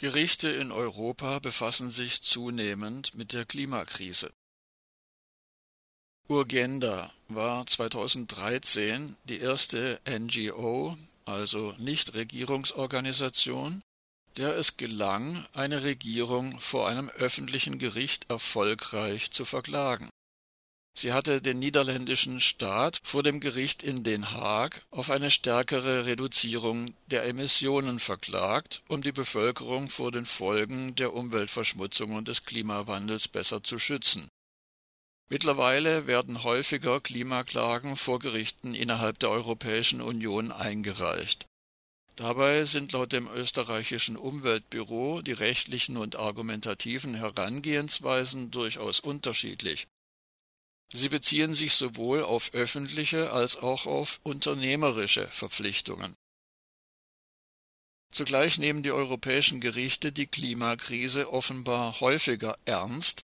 Gerichte in Europa befassen sich zunehmend mit der Klimakrise. Urgenda war 2013 die erste NGO, also Nichtregierungsorganisation, der es gelang, eine Regierung vor einem öffentlichen Gericht erfolgreich zu verklagen Sie hatte den niederländischen Staat vor dem Gericht in Den Haag auf eine stärkere Reduzierung der Emissionen verklagt, um die Bevölkerung vor den Folgen der Umweltverschmutzung und des Klimawandels besser zu schützen. Mittlerweile werden häufiger Klimaklagen vor Gerichten innerhalb der Europäischen Union eingereicht. Dabei sind laut dem österreichischen Umweltbüro die rechtlichen und argumentativen Herangehensweisen durchaus unterschiedlich Sie beziehen sich sowohl auf öffentliche als auch auf unternehmerische Verpflichtungen. Zugleich nehmen die europäischen Gerichte die Klimakrise offenbar häufiger ernst,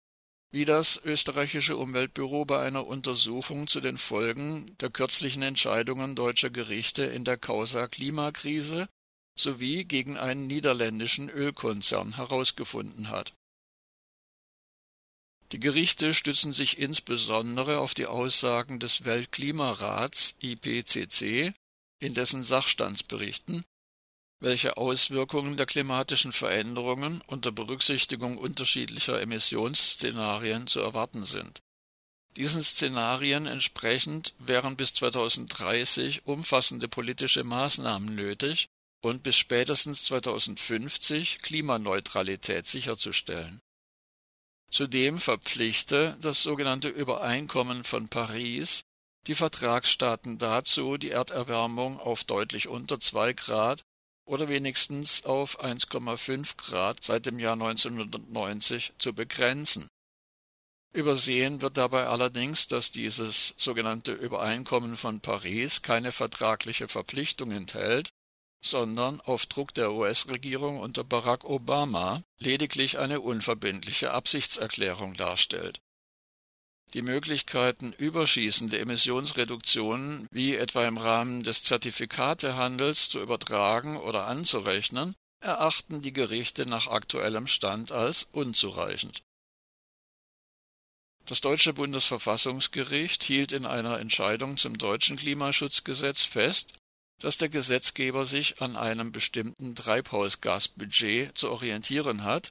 wie das österreichische Umweltbüro bei einer Untersuchung zu den Folgen der kürzlichen Entscheidungen deutscher Gerichte in der Causa Klimakrise sowie gegen einen niederländischen Ölkonzern herausgefunden hat die Gerichte stützen sich insbesondere auf die Aussagen des Weltklimarats IPCC in dessen Sachstandsberichten, welche Auswirkungen der klimatischen Veränderungen unter Berücksichtigung unterschiedlicher Emissionsszenarien zu erwarten sind. Diesen Szenarien entsprechend wären bis 2030 umfassende politische Maßnahmen nötig und bis spätestens 2050 Klimaneutralität sicherzustellen Zudem verpflichte das sogenannte Übereinkommen von Paris die Vertragsstaaten dazu, die Erderwärmung auf deutlich unter zwei Grad oder wenigstens auf 1,5 Grad seit dem Jahr 1990 zu begrenzen. Übersehen wird dabei allerdings, dass dieses sogenannte Übereinkommen von Paris keine vertragliche Verpflichtung enthält, sondern auf Druck der US-Regierung unter Barack Obama lediglich eine unverbindliche Absichtserklärung darstellt. Die Möglichkeiten, überschießende Emissionsreduktionen wie etwa im Rahmen des Zertifikatehandels zu übertragen oder anzurechnen, erachten die Gerichte nach aktuellem Stand als unzureichend. Das deutsche Bundesverfassungsgericht hielt in einer Entscheidung zum deutschen Klimaschutzgesetz fest, dass der Gesetzgeber sich an einem bestimmten Treibhausgasbudget zu orientieren hat,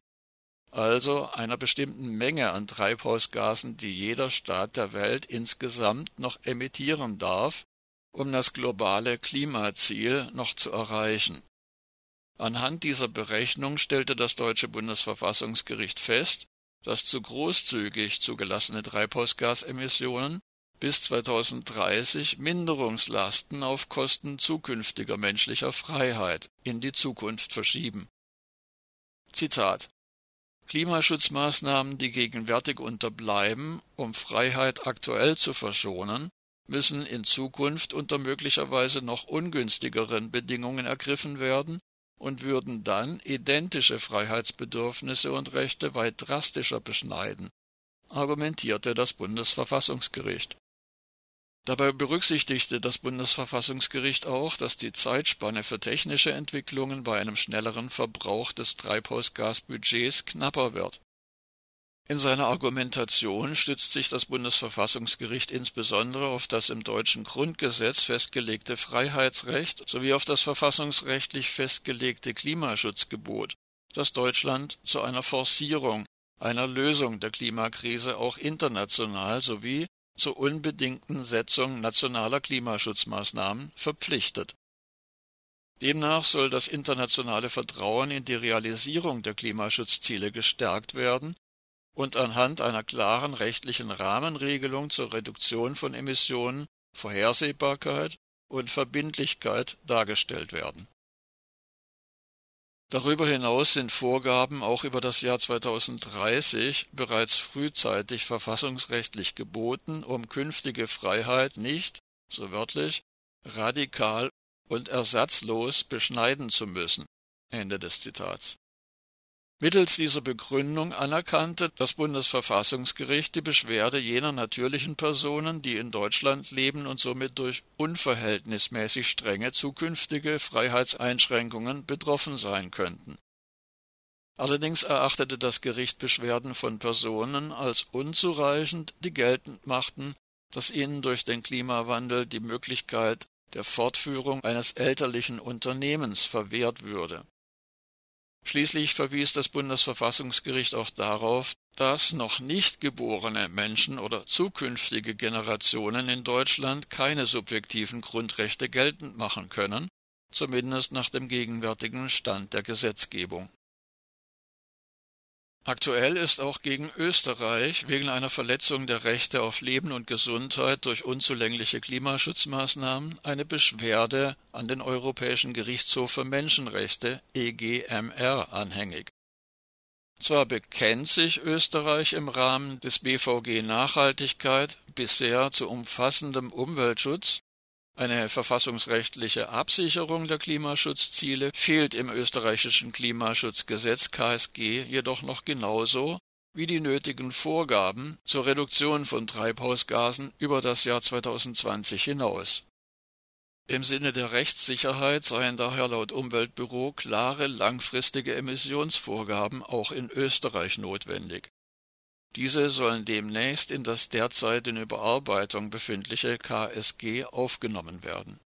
also einer bestimmten Menge an Treibhausgasen, die jeder Staat der Welt insgesamt noch emittieren darf, um das globale Klimaziel noch zu erreichen. Anhand dieser Berechnung stellte das deutsche Bundesverfassungsgericht fest, dass zu großzügig zugelassene Treibhausgasemissionen bis 2030 Minderungslasten auf Kosten zukünftiger menschlicher Freiheit in die Zukunft verschieben. Zitat Klimaschutzmaßnahmen, die gegenwärtig unterbleiben, um Freiheit aktuell zu verschonen, müssen in Zukunft unter möglicherweise noch ungünstigeren Bedingungen ergriffen werden und würden dann identische Freiheitsbedürfnisse und Rechte weit drastischer beschneiden, argumentierte das Bundesverfassungsgericht Dabei berücksichtigte das Bundesverfassungsgericht auch, dass die Zeitspanne für technische Entwicklungen bei einem schnelleren Verbrauch des Treibhausgasbudgets knapper wird. In seiner Argumentation stützt sich das Bundesverfassungsgericht insbesondere auf das im deutschen Grundgesetz festgelegte Freiheitsrecht sowie auf das verfassungsrechtlich festgelegte Klimaschutzgebot, das Deutschland zu einer Forcierung einer Lösung der Klimakrise auch international sowie zur unbedingten Setzung nationaler Klimaschutzmaßnahmen verpflichtet. Demnach soll das internationale Vertrauen in die Realisierung der Klimaschutzziele gestärkt werden und anhand einer klaren rechtlichen Rahmenregelung zur Reduktion von Emissionen Vorhersehbarkeit und Verbindlichkeit dargestellt werden Darüber hinaus sind Vorgaben auch über das Jahr 2030 bereits frühzeitig verfassungsrechtlich geboten, um künftige Freiheit nicht, so wörtlich, radikal und ersatzlos beschneiden zu müssen. Ende des Zitats Mittels dieser Begründung anerkannte das Bundesverfassungsgericht die Beschwerde jener natürlichen Personen, die in Deutschland leben und somit durch unverhältnismäßig strenge zukünftige Freiheitseinschränkungen betroffen sein könnten Allerdings erachtete das Gericht Beschwerden von Personen als unzureichend, die geltend machten, dass ihnen durch den Klimawandel die Möglichkeit der Fortführung eines elterlichen Unternehmens verwehrt würde. Schließlich verwies das Bundesverfassungsgericht auch darauf, dass noch nicht geborene Menschen oder zukünftige Generationen in Deutschland keine subjektiven Grundrechte geltend machen können, zumindest nach dem gegenwärtigen Stand der Gesetzgebung. Aktuell ist auch gegen Österreich wegen einer Verletzung der Rechte auf Leben und Gesundheit durch unzulängliche Klimaschutzmaßnahmen eine Beschwerde an den Europäischen Gerichtshof für Menschenrechte EGMR anhängig. Zwar bekennt sich Österreich im Rahmen des BVG Nachhaltigkeit bisher zu umfassendem Umweltschutz, eine verfassungsrechtliche Absicherung der Klimaschutzziele fehlt im österreichischen Klimaschutzgesetz KSG jedoch noch genauso wie die nötigen Vorgaben zur Reduktion von Treibhausgasen über das Jahr 2020 hinaus. Im Sinne der Rechtssicherheit seien daher laut Umweltbüro klare langfristige Emissionsvorgaben auch in Österreich notwendig diese sollen demnächst in das derzeit in Überarbeitung befindliche KSG aufgenommen werden